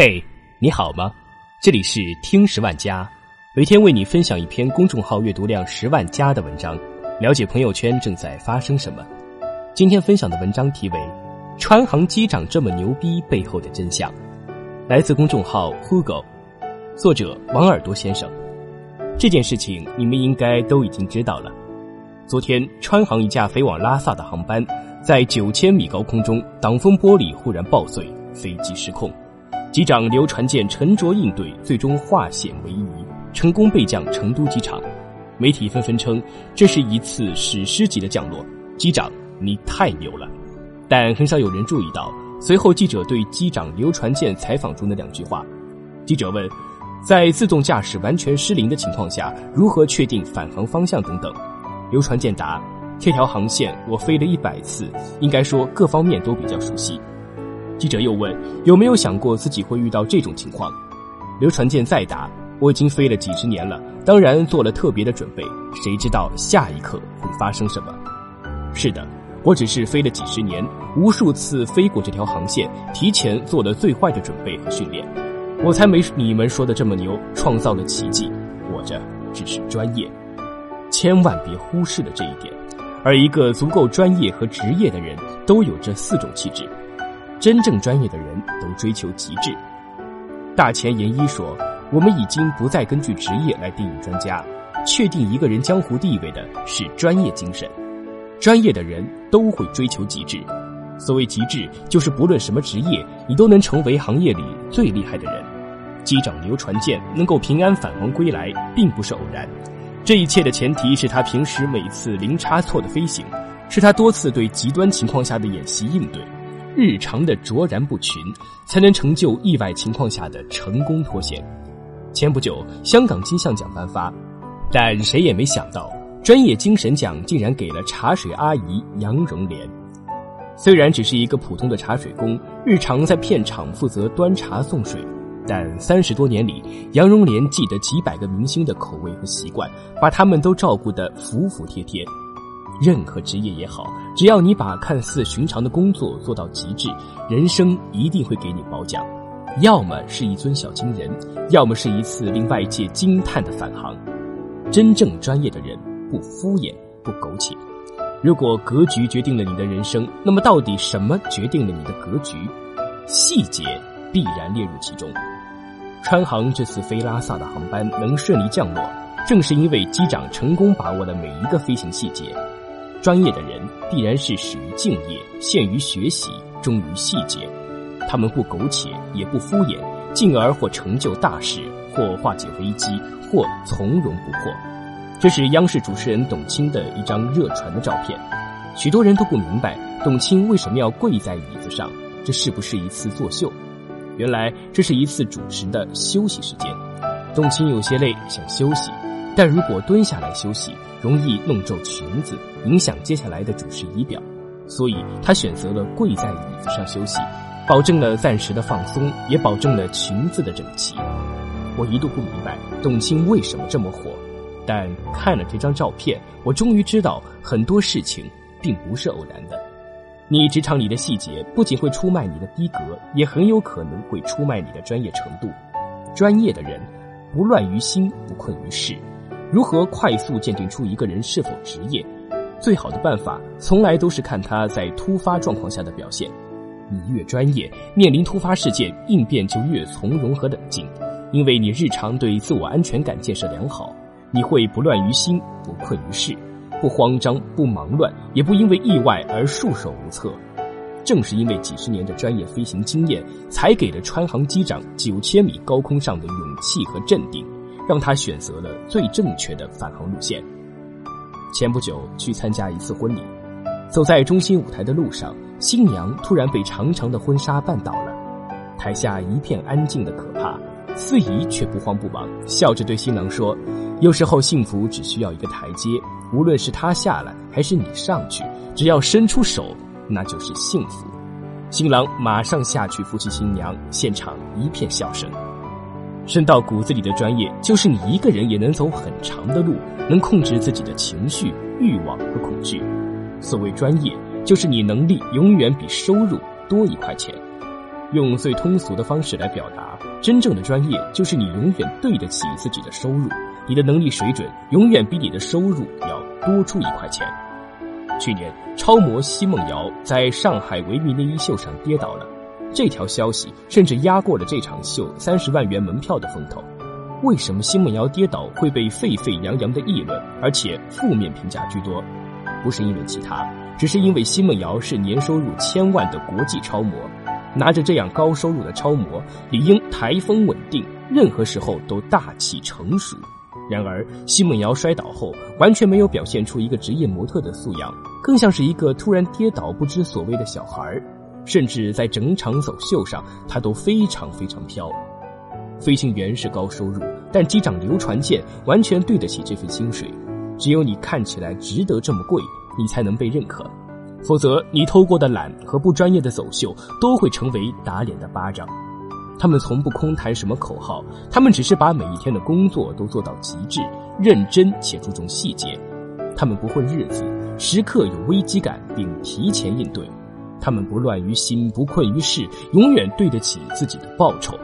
嘿，你好吗？这里是听十万加，每天为你分享一篇公众号阅读量十万加的文章，了解朋友圈正在发生什么。今天分享的文章题为《川航机长这么牛逼背后的真相》，来自公众号 Hugo，作者王耳朵先生。这件事情你们应该都已经知道了。昨天，川航一架飞往拉萨的航班，在九千米高空中，挡风玻璃忽然爆碎，飞机失控。机长刘传健沉着应对，最终化险为夷，成功备降成都机场。媒体纷纷称这是一次史诗级的降落，机长你太牛了。但很少有人注意到，随后记者对机长刘传健采访中的两句话。记者问，在自动驾驶完全失灵的情况下，如何确定返航方向等等？刘传健答：这条航线我飞了一百次，应该说各方面都比较熟悉。记者又问：“有没有想过自己会遇到这种情况？”刘传健再答：“我已经飞了几十年了，当然做了特别的准备。谁知道下一刻会发生什么？”是的，我只是飞了几十年，无数次飞过这条航线，提前做了最坏的准备和训练，我才没你们说的这么牛，创造了奇迹。我这只是专业，千万别忽视了这一点。而一个足够专业和职业的人，都有这四种气质。真正专业的人都追求极致。大前研一说：“我们已经不再根据职业来定义专家，确定一个人江湖地位的是专业精神。专业的人都会追求极致。所谓极致，就是不论什么职业，你都能成为行业里最厉害的人。机长刘传健能够平安返航归来，并不是偶然。这一切的前提是他平时每次零差错的飞行，是他多次对极端情况下的演习应对。”日常的卓然不群，才能成就意外情况下的成功脱险。前不久，香港金像奖颁发，但谁也没想到，专业精神奖竟然给了茶水阿姨杨荣莲。虽然只是一个普通的茶水工，日常在片场负责端茶送水，但三十多年里，杨荣莲记得几百个明星的口味和习惯，把他们都照顾得服服帖帖。任何职业也好，只要你把看似寻常的工作做到极致，人生一定会给你褒奖。要么是一尊小金人，要么是一次令外界惊叹的返航。真正专业的人不敷衍，不苟且。如果格局决定了你的人生，那么到底什么决定了你的格局？细节必然列入其中。川航这次飞拉萨的航班能顺利降落，正是因为机长成功把握了每一个飞行细节。专业的人必然是始于敬业，陷于学习，忠于细节。他们不苟且，也不敷衍，进而或成就大事，或化解危机，或从容不迫。这是央视主持人董卿的一张热传的照片。许多人都不明白董卿为什么要跪在椅子上，这是不是一次作秀？原来这是一次主持的休息时间。董卿有些累，想休息。但如果蹲下来休息，容易弄皱裙子，影响接下来的主持仪表，所以他选择了跪在椅子上休息，保证了暂时的放松，也保证了裙子的整齐。我一度不明白董卿为什么这么火，但看了这张照片，我终于知道很多事情并不是偶然的。你职场里的细节不仅会出卖你的逼格，也很有可能会出卖你的专业程度。专业的人，不乱于心，不困于事。如何快速鉴定出一个人是否职业？最好的办法从来都是看他在突发状况下的表现。你越专业，面临突发事件应变就越从容和冷静，因为你日常对自我安全感建设良好。你会不乱于心，不困于事，不慌张，不忙乱，也不因为意外而束手无策。正是因为几十年的专业飞行经验，才给了川航机长九千米高空上的勇气和镇定。让他选择了最正确的返航路线。前不久去参加一次婚礼，走在中心舞台的路上，新娘突然被长长的婚纱绊倒了，台下一片安静的可怕。司仪却不慌不忙，笑着对新郎说：“有时候幸福只需要一个台阶，无论是他下来还是你上去，只要伸出手，那就是幸福。”新郎马上下去扶起新娘，现场一片笑声。深到骨子里的专业，就是你一个人也能走很长的路，能控制自己的情绪、欲望和恐惧。所谓专业，就是你能力永远比收入多一块钱。用最通俗的方式来表达，真正的专业就是你永远对得起自己的收入，你的能力水准永远比你的收入要多出一块钱。去年，超模奚梦瑶在上海维密内衣秀上跌倒了，这条消息甚至压过了这场秀三十万元门票的风头。为什么奚梦瑶跌倒会被沸沸扬扬的议论，而且负面评价居多？不是因为其他，只是因为奚梦瑶是年收入千万的国际超模。拿着这样高收入的超模，理应台风稳定，任何时候都大气成熟。然而，奚梦瑶摔倒后，完全没有表现出一个职业模特的素养，更像是一个突然跌倒不知所谓的小孩儿甚至在整场走秀上，他都非常非常飘。飞行员是高收入，但机长刘传健完全对得起这份薪水。只有你看起来值得这么贵，你才能被认可。否则，你偷过的懒和不专业的走秀都会成为打脸的巴掌。他们从不空谈什么口号，他们只是把每一天的工作都做到极致，认真且注重细节。他们不混日子，时刻有危机感并提前应对。他们不乱于心，不困于事，永远对得起自己的报酬。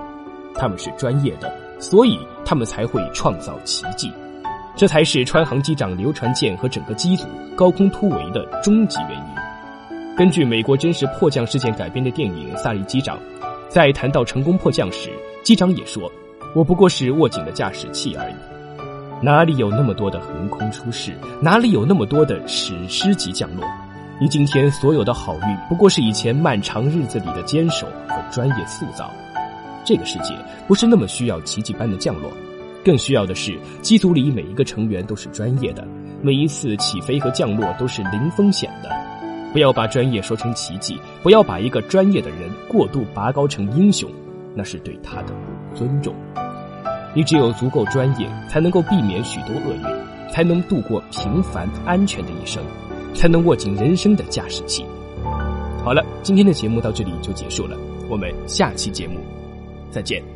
他们是专业的，所以他们才会创造奇迹。这才是川航机长刘传健和整个机组高空突围的终极原因。根据美国真实迫降事件改编的电影《萨利机长》，在谈到成功迫降时，机长也说：“我不过是握紧了驾驶器而已。”哪里有那么多的横空出世？哪里有那么多的史诗级降落？你今天所有的好运，不过是以前漫长日子里的坚守和专业塑造。这个世界不是那么需要奇迹般的降落，更需要的是机组里每一个成员都是专业的，每一次起飞和降落都是零风险的。不要把专业说成奇迹，不要把一个专业的人过度拔高成英雄，那是对他的不尊重。你只有足够专业，才能够避免许多厄运，才能度过平凡安全的一生，才能握紧人生的驾驶器。好了，今天的节目到这里就结束了，我们下期节目再见。